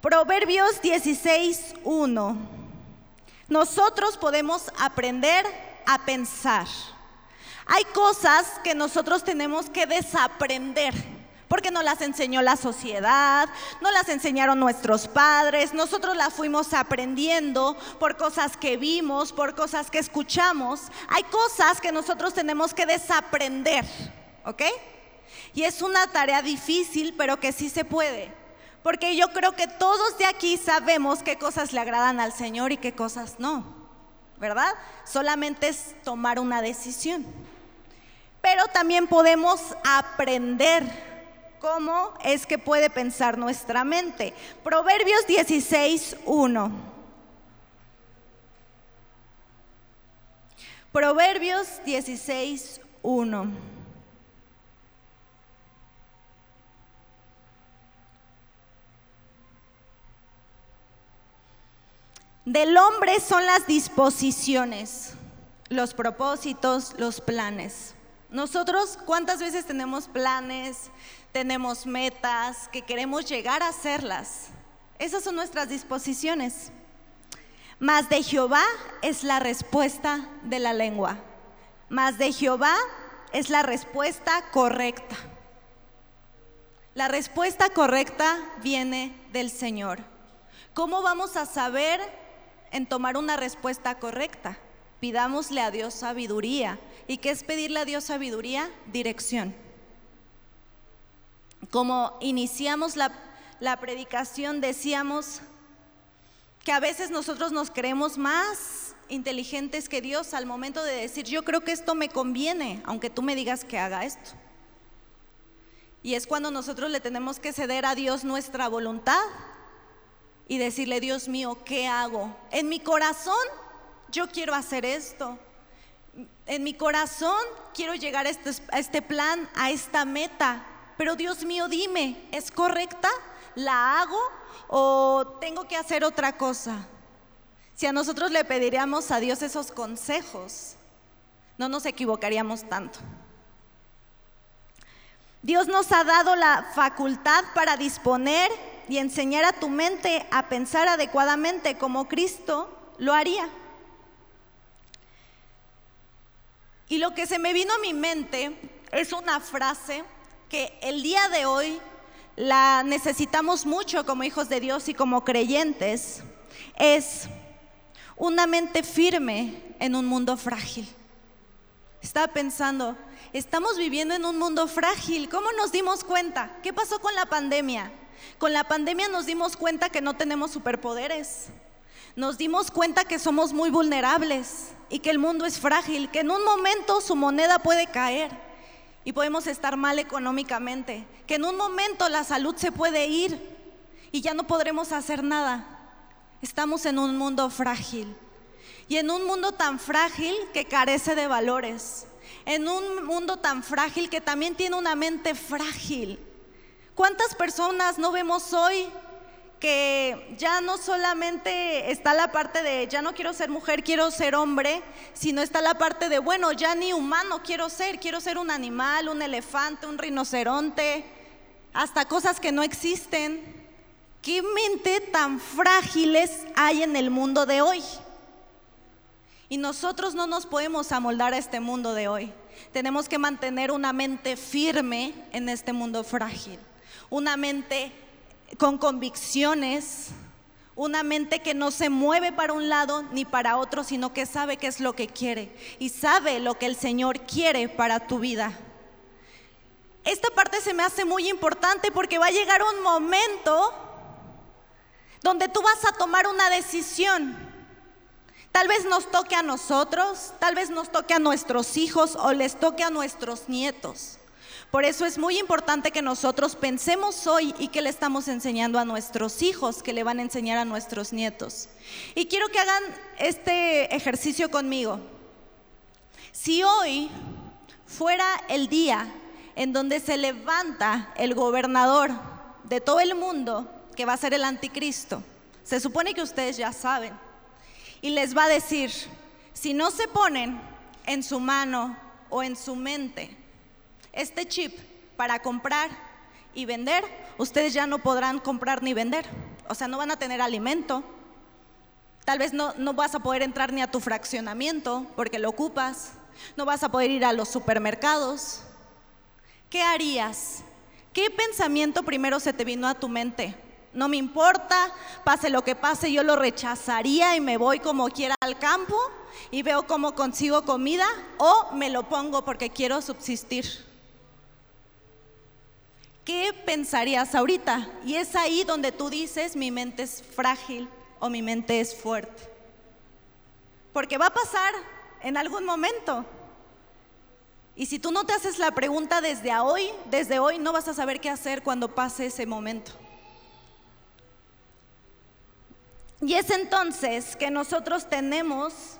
Proverbios 16.1. Nosotros podemos aprender a pensar. Hay cosas que nosotros tenemos que desaprender, porque no las enseñó la sociedad, no las enseñaron nuestros padres, nosotros las fuimos aprendiendo por cosas que vimos, por cosas que escuchamos. Hay cosas que nosotros tenemos que desaprender, ¿ok? Y es una tarea difícil, pero que sí se puede. Porque yo creo que todos de aquí sabemos qué cosas le agradan al Señor y qué cosas no, ¿verdad? Solamente es tomar una decisión. Pero también podemos aprender cómo es que puede pensar nuestra mente. Proverbios 16, 1. Proverbios 16, 1. Del hombre son las disposiciones, los propósitos, los planes. Nosotros, ¿cuántas veces tenemos planes, tenemos metas que queremos llegar a hacerlas? Esas son nuestras disposiciones. Mas de Jehová es la respuesta de la lengua. Mas de Jehová es la respuesta correcta. La respuesta correcta viene del Señor. ¿Cómo vamos a saber en tomar una respuesta correcta. Pidámosle a Dios sabiduría. ¿Y qué es pedirle a Dios sabiduría? Dirección. Como iniciamos la, la predicación, decíamos que a veces nosotros nos creemos más inteligentes que Dios al momento de decir, yo creo que esto me conviene, aunque tú me digas que haga esto. Y es cuando nosotros le tenemos que ceder a Dios nuestra voluntad y decirle, Dios mío, ¿qué hago? En mi corazón yo quiero hacer esto. En mi corazón quiero llegar a este, a este plan, a esta meta. Pero Dios mío, dime, ¿es correcta? ¿La hago o tengo que hacer otra cosa? Si a nosotros le pediríamos a Dios esos consejos, no nos equivocaríamos tanto. Dios nos ha dado la facultad para disponer y enseñar a tu mente a pensar adecuadamente como Cristo lo haría. Y lo que se me vino a mi mente es una frase que el día de hoy la necesitamos mucho como hijos de Dios y como creyentes, es una mente firme en un mundo frágil. Estaba pensando, estamos viviendo en un mundo frágil. ¿Cómo nos dimos cuenta? ¿Qué pasó con la pandemia? Con la pandemia nos dimos cuenta que no tenemos superpoderes. Nos dimos cuenta que somos muy vulnerables y que el mundo es frágil, que en un momento su moneda puede caer y podemos estar mal económicamente, que en un momento la salud se puede ir y ya no podremos hacer nada. Estamos en un mundo frágil y en un mundo tan frágil que carece de valores, en un mundo tan frágil que también tiene una mente frágil. ¿Cuántas personas no vemos hoy que ya no solamente está la parte de ya no quiero ser mujer, quiero ser hombre, sino está la parte de bueno, ya ni humano quiero ser, quiero ser un animal, un elefante, un rinoceronte, hasta cosas que no existen. ¿Qué mente tan frágiles hay en el mundo de hoy? Y nosotros no nos podemos amoldar a este mundo de hoy. Tenemos que mantener una mente firme en este mundo frágil, una mente con convicciones, una mente que no se mueve para un lado ni para otro, sino que sabe qué es lo que quiere y sabe lo que el Señor quiere para tu vida. Esta parte se me hace muy importante porque va a llegar un momento donde tú vas a tomar una decisión. Tal vez nos toque a nosotros, tal vez nos toque a nuestros hijos o les toque a nuestros nietos. Por eso es muy importante que nosotros pensemos hoy y que le estamos enseñando a nuestros hijos, que le van a enseñar a nuestros nietos. Y quiero que hagan este ejercicio conmigo. Si hoy fuera el día en donde se levanta el gobernador de todo el mundo, que va a ser el anticristo, se supone que ustedes ya saben, y les va a decir, si no se ponen en su mano o en su mente este chip para comprar y vender, ustedes ya no podrán comprar ni vender. O sea, no van a tener alimento. Tal vez no, no vas a poder entrar ni a tu fraccionamiento porque lo ocupas. No vas a poder ir a los supermercados. ¿Qué harías? ¿Qué pensamiento primero se te vino a tu mente? No me importa, pase lo que pase, yo lo rechazaría y me voy como quiera al campo y veo cómo consigo comida o me lo pongo porque quiero subsistir. ¿Qué pensarías ahorita? Y es ahí donde tú dices, mi mente es frágil o mi mente es fuerte. Porque va a pasar en algún momento. Y si tú no te haces la pregunta desde hoy, desde hoy no vas a saber qué hacer cuando pase ese momento. Y es entonces que nosotros tenemos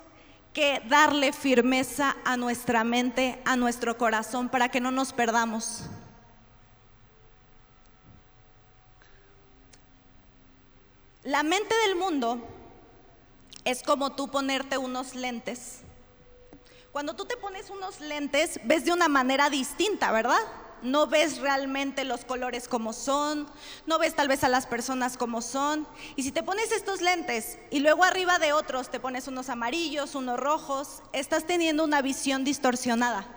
que darle firmeza a nuestra mente, a nuestro corazón, para que no nos perdamos. La mente del mundo es como tú ponerte unos lentes. Cuando tú te pones unos lentes, ves de una manera distinta, ¿verdad? No ves realmente los colores como son, no ves tal vez a las personas como son. Y si te pones estos lentes y luego arriba de otros te pones unos amarillos, unos rojos, estás teniendo una visión distorsionada,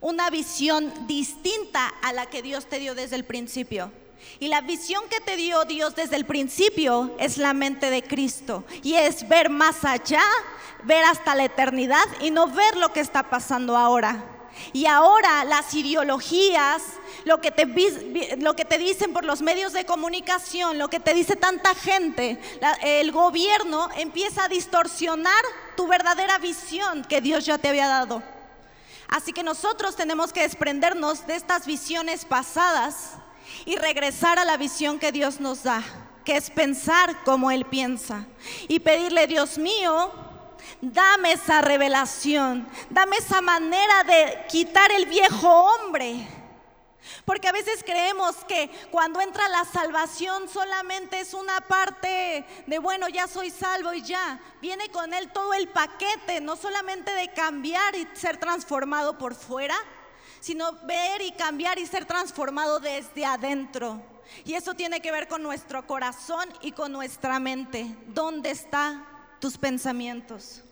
una visión distinta a la que Dios te dio desde el principio. Y la visión que te dio Dios desde el principio es la mente de Cristo. Y es ver más allá, ver hasta la eternidad y no ver lo que está pasando ahora. Y ahora las ideologías, lo que, te, dicen por los medios de comunicación, lo que te dice tanta gente, el gobierno empieza a distorsionar tu verdadera visión que Dios ya te había dado. Así que nosotros tenemos que desprendernos de estas visiones pasadas y regresar a la visión que Dios nos da, que es pensar como Él piensa y pedirle, Dios mío, dame esa revelación, dame esa manera de quitar el viejo hombre. Porque a veces creemos que cuando entra la salvación solamente es una parte de, bueno, ya soy salvo y ya. Viene con él todo el paquete, no solamente de cambiar y ser transformado por fuera, sino ver y cambiar y ser transformado desde adentro. Y eso tiene que ver con nuestro corazón y con nuestra mente. ¿Dónde están tus pensamientos?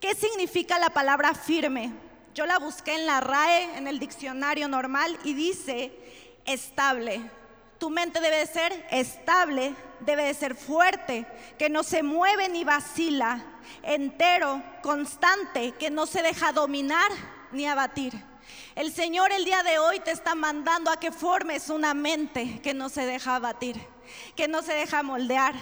¿Qué significa la palabra firme? Yo la busqué en la RAE, en el diccionario normal, y dice estable. Tu mente debe de ser estable, debe de ser fuerte, que no se mueve ni vacila, entero, constante, que no se deja dominar ni abatir. El Señor el día de hoy te está mandando a que formes una mente que no se deja abatir, que no se deja moldear,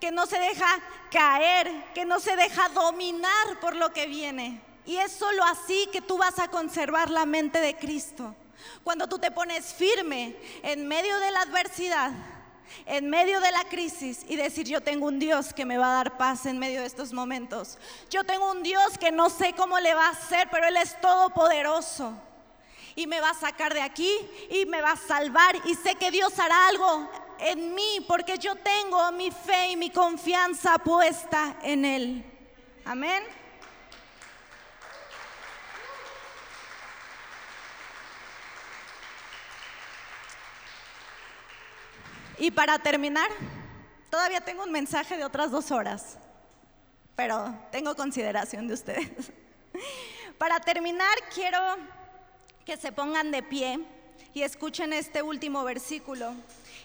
que no se deja caer, que no se deja dominar por lo que viene. Y es solo así que tú vas a conservar la mente de Cristo. Cuando tú te pones firme en medio de la adversidad, en medio de la crisis y decir, yo tengo un Dios que me va a dar paz en medio de estos momentos. Yo tengo un Dios que no sé cómo le va a hacer, pero Él es todopoderoso. Y me va a sacar de aquí y me va a salvar. Y sé que Dios hará algo en mí porque yo tengo mi fe y mi confianza puesta en Él. Amén. Y para terminar, todavía tengo un mensaje de otras dos horas, pero tengo consideración de ustedes. Para terminar, quiero que se pongan de pie y escuchen este último versículo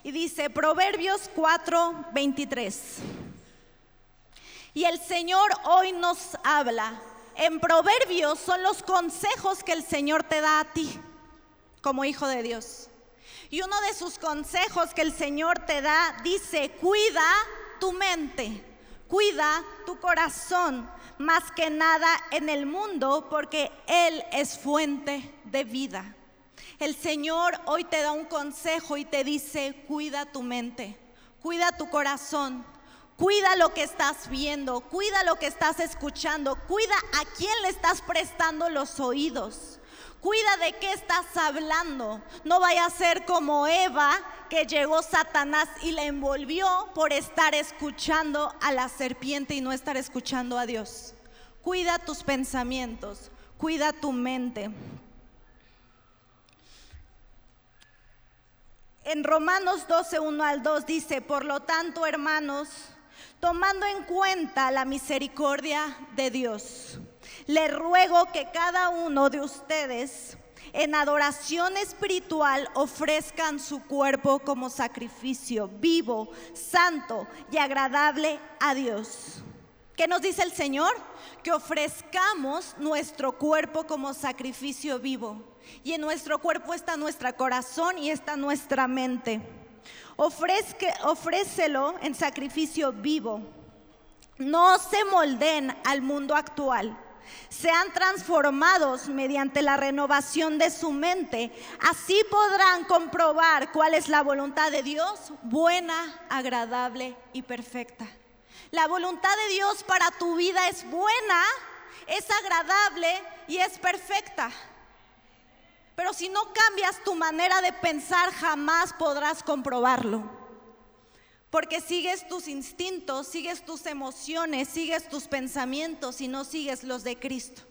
y dice Proverbios 4, 23. Y el Señor hoy nos habla. En Proverbios son los consejos que el Señor te da a ti como hijo de Dios. Y uno de sus consejos que el Señor te da dice, cuida tu mente, cuida tu corazón, más que nada en el mundo, porque Él es fuente de vida. El Señor hoy te da un consejo y te dice, cuida tu mente, cuida tu corazón, cuida lo que estás viendo, cuida lo que estás escuchando, cuida a quién le estás prestando los oídos. Cuida de qué estás hablando. No vaya a ser como Eva, que llegó Satanás y la envolvió por estar escuchando a la serpiente y no estar escuchando a Dios. Cuida tus pensamientos, cuida tu mente. En Romanos 12, 1 al 2 dice, por lo tanto, hermanos, tomando en cuenta la misericordia de Dios, le ruego que cada uno de ustedes en adoración espiritual ofrezcan su cuerpo como sacrificio vivo, santo y agradable a Dios. ¿Qué nos dice el Señor? Que ofrezcamos nuestro cuerpo como sacrificio vivo. Y en nuestro cuerpo está nuestro corazón y está nuestra mente. Ofrezque, ofrécelo en sacrificio vivo. No se molden al mundo actual. Sean transformados mediante la renovación de su mente. Así podrán comprobar cuál es la voluntad de Dios, buena, agradable y perfecta. La voluntad de Dios para tu vida es buena, es agradable y es perfecta. Pero si no cambias tu manera de pensar, jamás podrás comprobarlo. Porque sigues tus instintos, sigues tus emociones, sigues tus pensamientos y no sigues los de Cristo.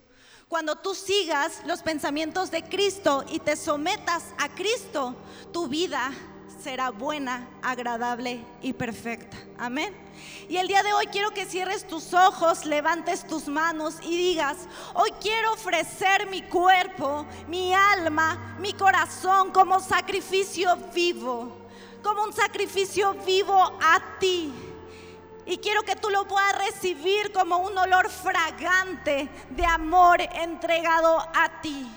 Cuando tú sigas los pensamientos de Cristo y te sometas a Cristo, tu vida será buena, agradable y perfecta. Amén. Y el día de hoy quiero que cierres tus ojos, levantes tus manos y digas, hoy quiero ofrecer mi cuerpo, mi alma, mi corazón como sacrificio vivo, como un sacrificio vivo a ti. Y quiero que tú lo puedas recibir como un olor fragante de amor entregado a ti.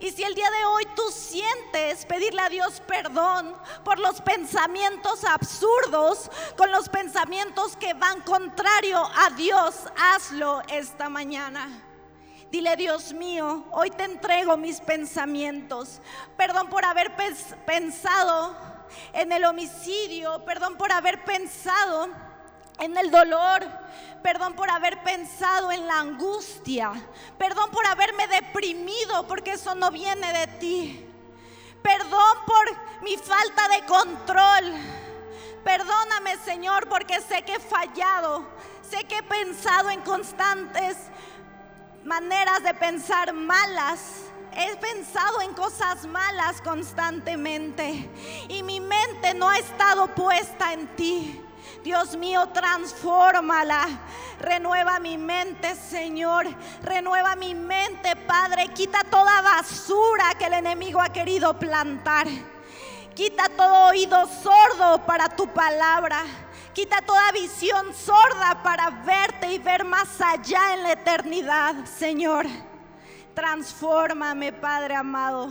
Y si el día de hoy tú sientes pedirle a Dios perdón por los pensamientos absurdos, con los pensamientos que van contrario a Dios, hazlo esta mañana. Dile, Dios mío, hoy te entrego mis pensamientos. Perdón por haber pensado en el homicidio, perdón por haber pensado en el dolor. Perdón por haber pensado en la angustia. Perdón por haberme deprimido porque eso no viene de ti. Perdón por mi falta de control. Perdóname, Señor, porque sé que he fallado. Sé que he pensado en constantes maneras de pensar malas. He pensado en cosas malas constantemente y mi mente no ha estado puesta en ti. Dios mío, transfórmala. Renueva mi mente, Señor. Renueva mi mente, Padre. Quita toda basura que el enemigo ha querido plantar. Quita todo oído sordo para tu palabra. Quita toda visión sorda para verte y ver más allá en la eternidad, Señor. Transfórmame, Padre amado.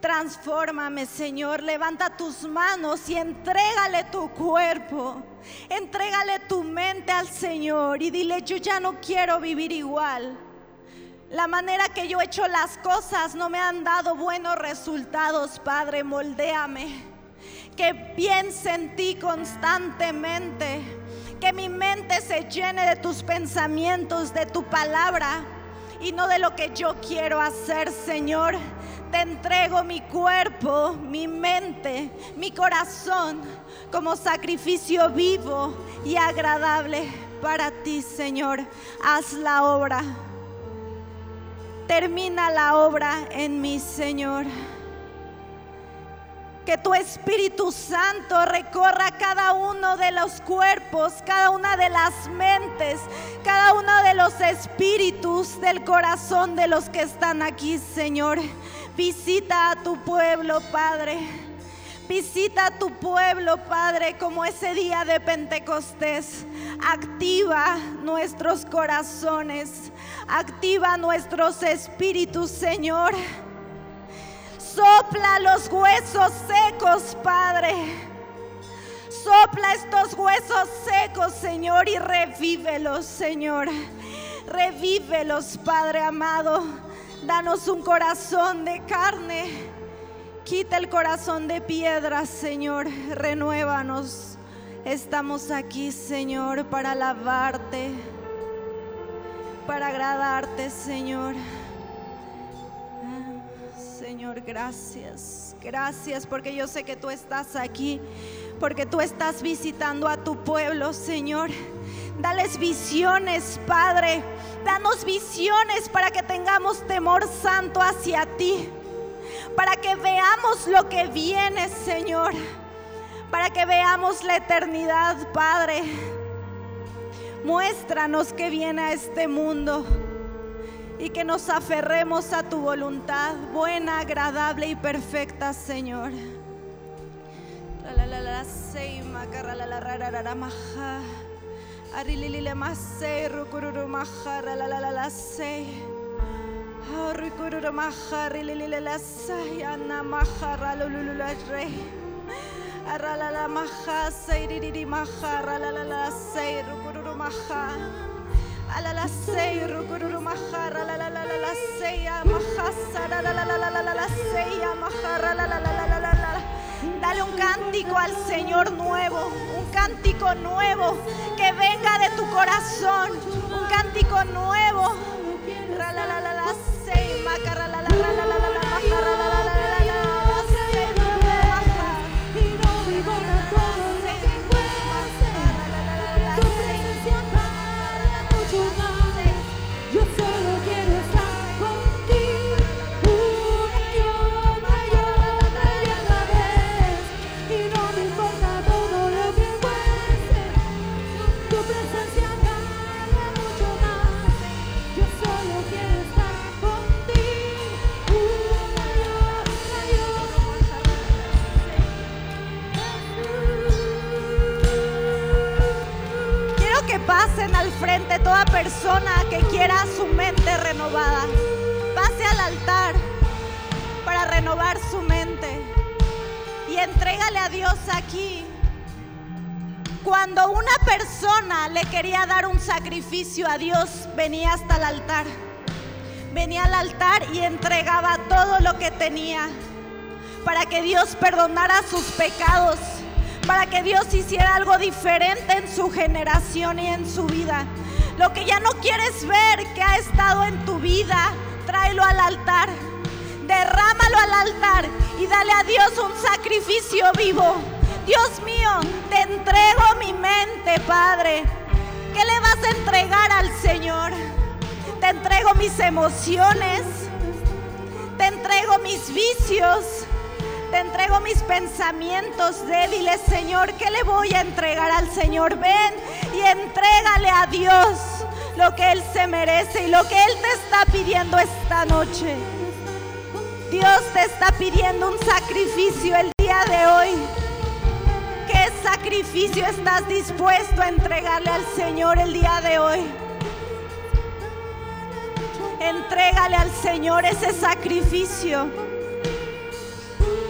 Transfórmame, Señor. Levanta tus manos y entrégale tu cuerpo. Entrégale tu mente al Señor y dile, yo ya no quiero vivir igual. La manera que yo he hecho las cosas no me han dado buenos resultados, Padre. Moldéame. Que piense en ti constantemente. Que mi mente se llene de tus pensamientos, de tu palabra y no de lo que yo quiero hacer, Señor te entrego mi cuerpo, mi mente, mi corazón como sacrificio vivo y agradable para ti, Señor. Haz la obra. Termina la obra en mí, Señor. Que tu Espíritu Santo recorra cada uno de los cuerpos, cada una de las mentes, cada uno de los espíritus del corazón de los que están aquí, Señor. Visita a tu pueblo, Padre. Visita a tu pueblo, Padre, como ese día de Pentecostés. Activa nuestros corazones. Activa nuestros espíritus, Señor. Sopla los huesos secos, Padre. Sopla estos huesos secos, Señor, y revívelos, Señor. Revívelos, Padre amado. Danos un corazón de carne. Quita el corazón de piedra, Señor. Renuévanos. Estamos aquí, Señor, para alabarte, para agradarte, Señor. Señor, gracias. Gracias porque yo sé que tú estás aquí, porque tú estás visitando a tu pueblo, Señor. Dales visiones, Padre. Danos visiones para que tengamos temor santo hacia ti. Para que veamos lo que viene, Señor. Para que veamos la eternidad, Padre. Muéstranos que viene a este mundo y que nos aferremos a tu voluntad, buena, agradable y perfecta, Señor. Arala la didi mahara la la la la rukururu Dale un cántico al Señor nuevo, un cántico nuevo que venga de tu corazón, un cántico nuevo. Persona que quiera su mente renovada. Pase al altar para renovar su mente y entrégale a Dios aquí. Cuando una persona le quería dar un sacrificio a Dios, venía hasta el altar. Venía al altar y entregaba todo lo que tenía para que Dios perdonara sus pecados, para que Dios hiciera algo diferente en su generación y en su vida. Lo que ya no quieres ver que ha estado en tu vida, tráelo al altar. Derrámalo al altar y dale a Dios un sacrificio vivo. Dios mío, te entrego mi mente, Padre. ¿Qué le vas a entregar al Señor? Te entrego mis emociones. Te entrego mis vicios. Te entrego mis pensamientos débiles, Señor. ¿Qué le voy a entregar al Señor? Ven y entrégale a Dios lo que Él se merece y lo que Él te está pidiendo esta noche. Dios te está pidiendo un sacrificio el día de hoy. ¿Qué sacrificio estás dispuesto a entregarle al Señor el día de hoy? Entrégale al Señor ese sacrificio,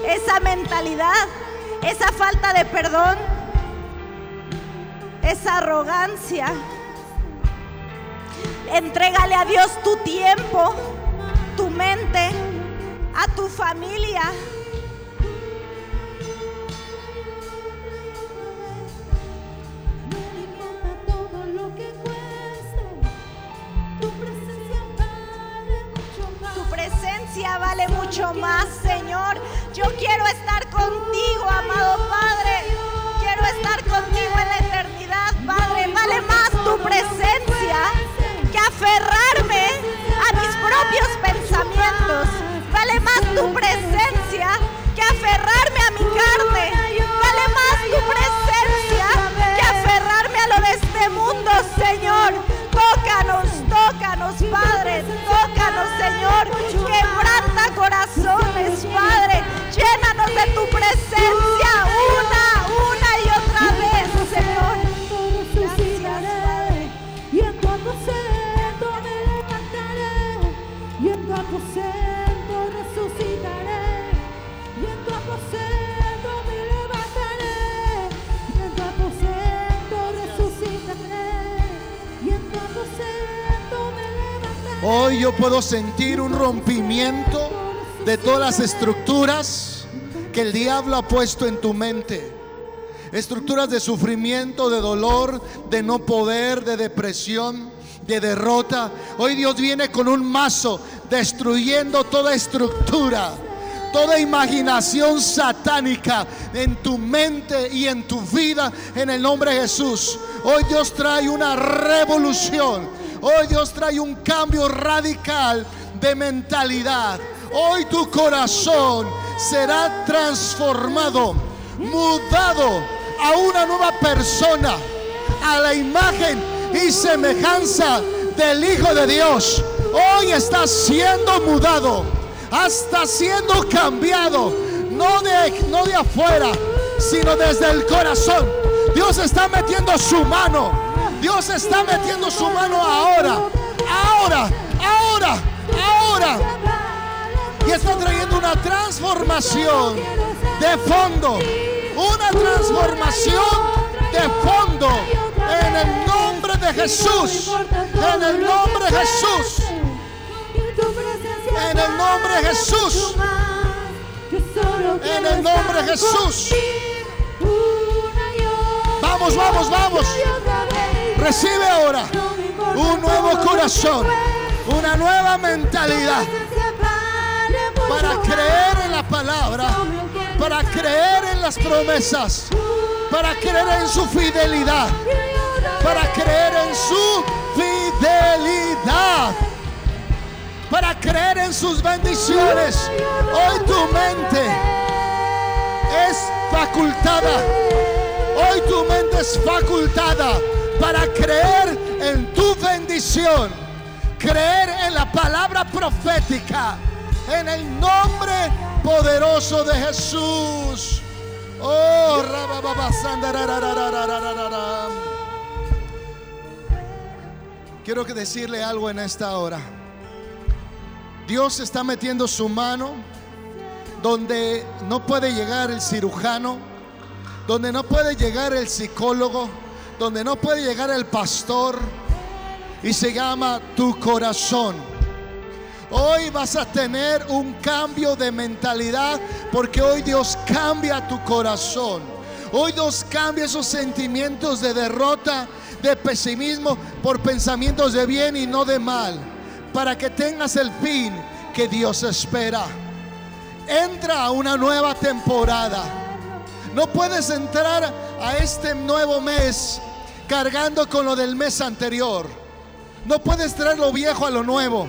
esa mentalidad, esa falta de perdón, esa arrogancia. Entrégale a Dios tu tiempo, tu mente, a tu familia. Tu presencia vale mucho más, Señor. Yo quiero estar contigo, amado Padre. Quiero estar contigo en la eternidad, Padre. Vale más tu presencia que aferrarme a mis propios pensamientos. Vale más tu presencia que aferrarme a mi carne. Vale más tu presencia que aferrarme a lo de este mundo, Señor. Tócanos, tócanos, Padre. Tócanos, Señor. Quebranta corazones, Padre. Llénanos de tu presencia una, yo puedo sentir un rompimiento de todas las estructuras que el diablo ha puesto en tu mente. Estructuras de sufrimiento, de dolor, de no poder, de depresión, de derrota. Hoy Dios viene con un mazo destruyendo toda estructura, toda imaginación satánica en tu mente y en tu vida en el nombre de Jesús. Hoy Dios trae una revolución. Hoy Dios trae un cambio radical de mentalidad. Hoy tu corazón será transformado, mudado a una nueva persona, a la imagen y semejanza del Hijo de Dios. Hoy está siendo mudado, está siendo cambiado, no de, no de afuera, sino desde el corazón. Dios está metiendo su mano, Dios está metiendo su mano ahora, ahora, ahora, ahora. Y está trayendo una transformación de fondo, una transformación de fondo en el nombre de Jesús, en el nombre de Jesús. En el nombre de Jesús. En el nombre de Jesús. Vamos, vamos, vamos. Recibe ahora un nuevo corazón, una nueva mentalidad para creer en la palabra, para creer en las promesas, para creer en su fidelidad, para creer en su fidelidad, para creer en sus bendiciones. Hoy tu mente es facultada. Hoy tu mente es facultada para creer en tu bendición, creer en la palabra profética, en el nombre poderoso de Jesús. Oh. Quiero decirle algo en esta hora. Dios está metiendo su mano donde no puede llegar el cirujano, donde no puede llegar el psicólogo, donde no puede llegar el pastor, y se llama tu corazón. Hoy vas a tener un cambio de mentalidad porque hoy Dios cambia tu corazón. Hoy Dios cambia esos sentimientos de derrota, de pesimismo, por pensamientos de bien y no de mal, para que tengas el fin que Dios espera. Entra a una nueva temporada. No puedes entrar a este nuevo mes cargando con lo del mes anterior. No puedes traer lo viejo a lo nuevo.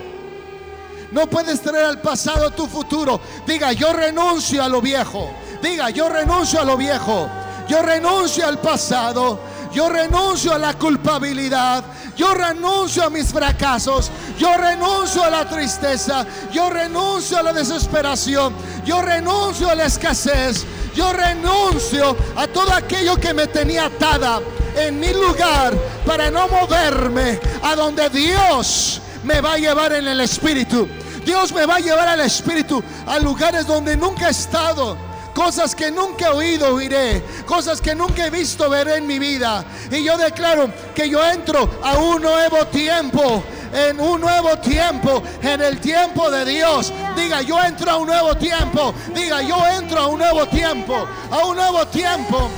No puedes traer al pasado tu futuro. Diga, yo renuncio a lo viejo. Diga, yo renuncio a lo viejo. Yo renuncio al pasado. Yo renuncio a la culpabilidad. Yo renuncio a mis fracasos. Yo renuncio a la tristeza. Yo renuncio a la desesperación. Yo renuncio a la escasez. Yo renuncio a todo aquello que me tenía atada en mi lugar para no moverme a donde Dios me va a llevar en el espíritu. Dios me va a llevar al espíritu a lugares donde nunca he estado. Cosas que nunca he oído, oiré. Cosas que nunca he visto, veré en mi vida. Y yo declaro que yo entro a un nuevo tiempo. En un nuevo tiempo. En el tiempo de Dios. Diga, yo entro a un nuevo tiempo. Diga, yo entro a un nuevo tiempo. A un nuevo tiempo.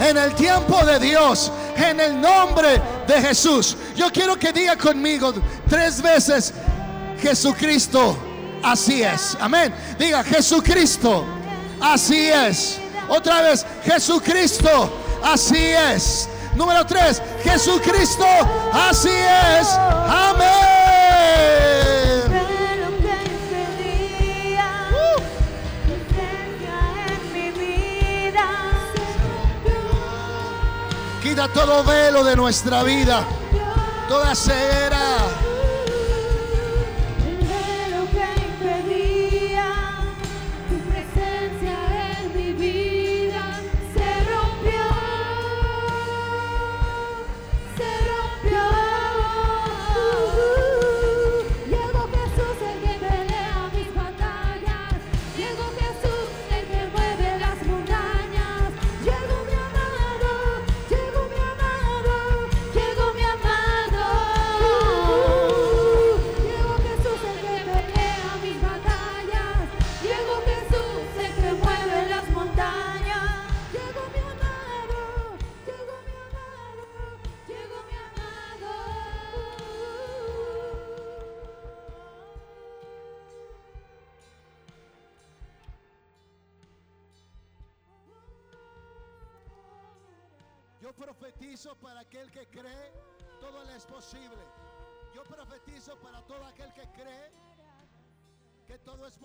En el tiempo de Dios. En el nombre de Jesús. Yo quiero que diga conmigo tres veces. Jesucristo. Así es. Amén. Diga, Jesucristo. Así es. Otra vez, Jesucristo. Así es. Número tres, Jesucristo. Así es. Amén. Rompió, Quita todo velo de nuestra vida. Toda ceguera.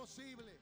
Yo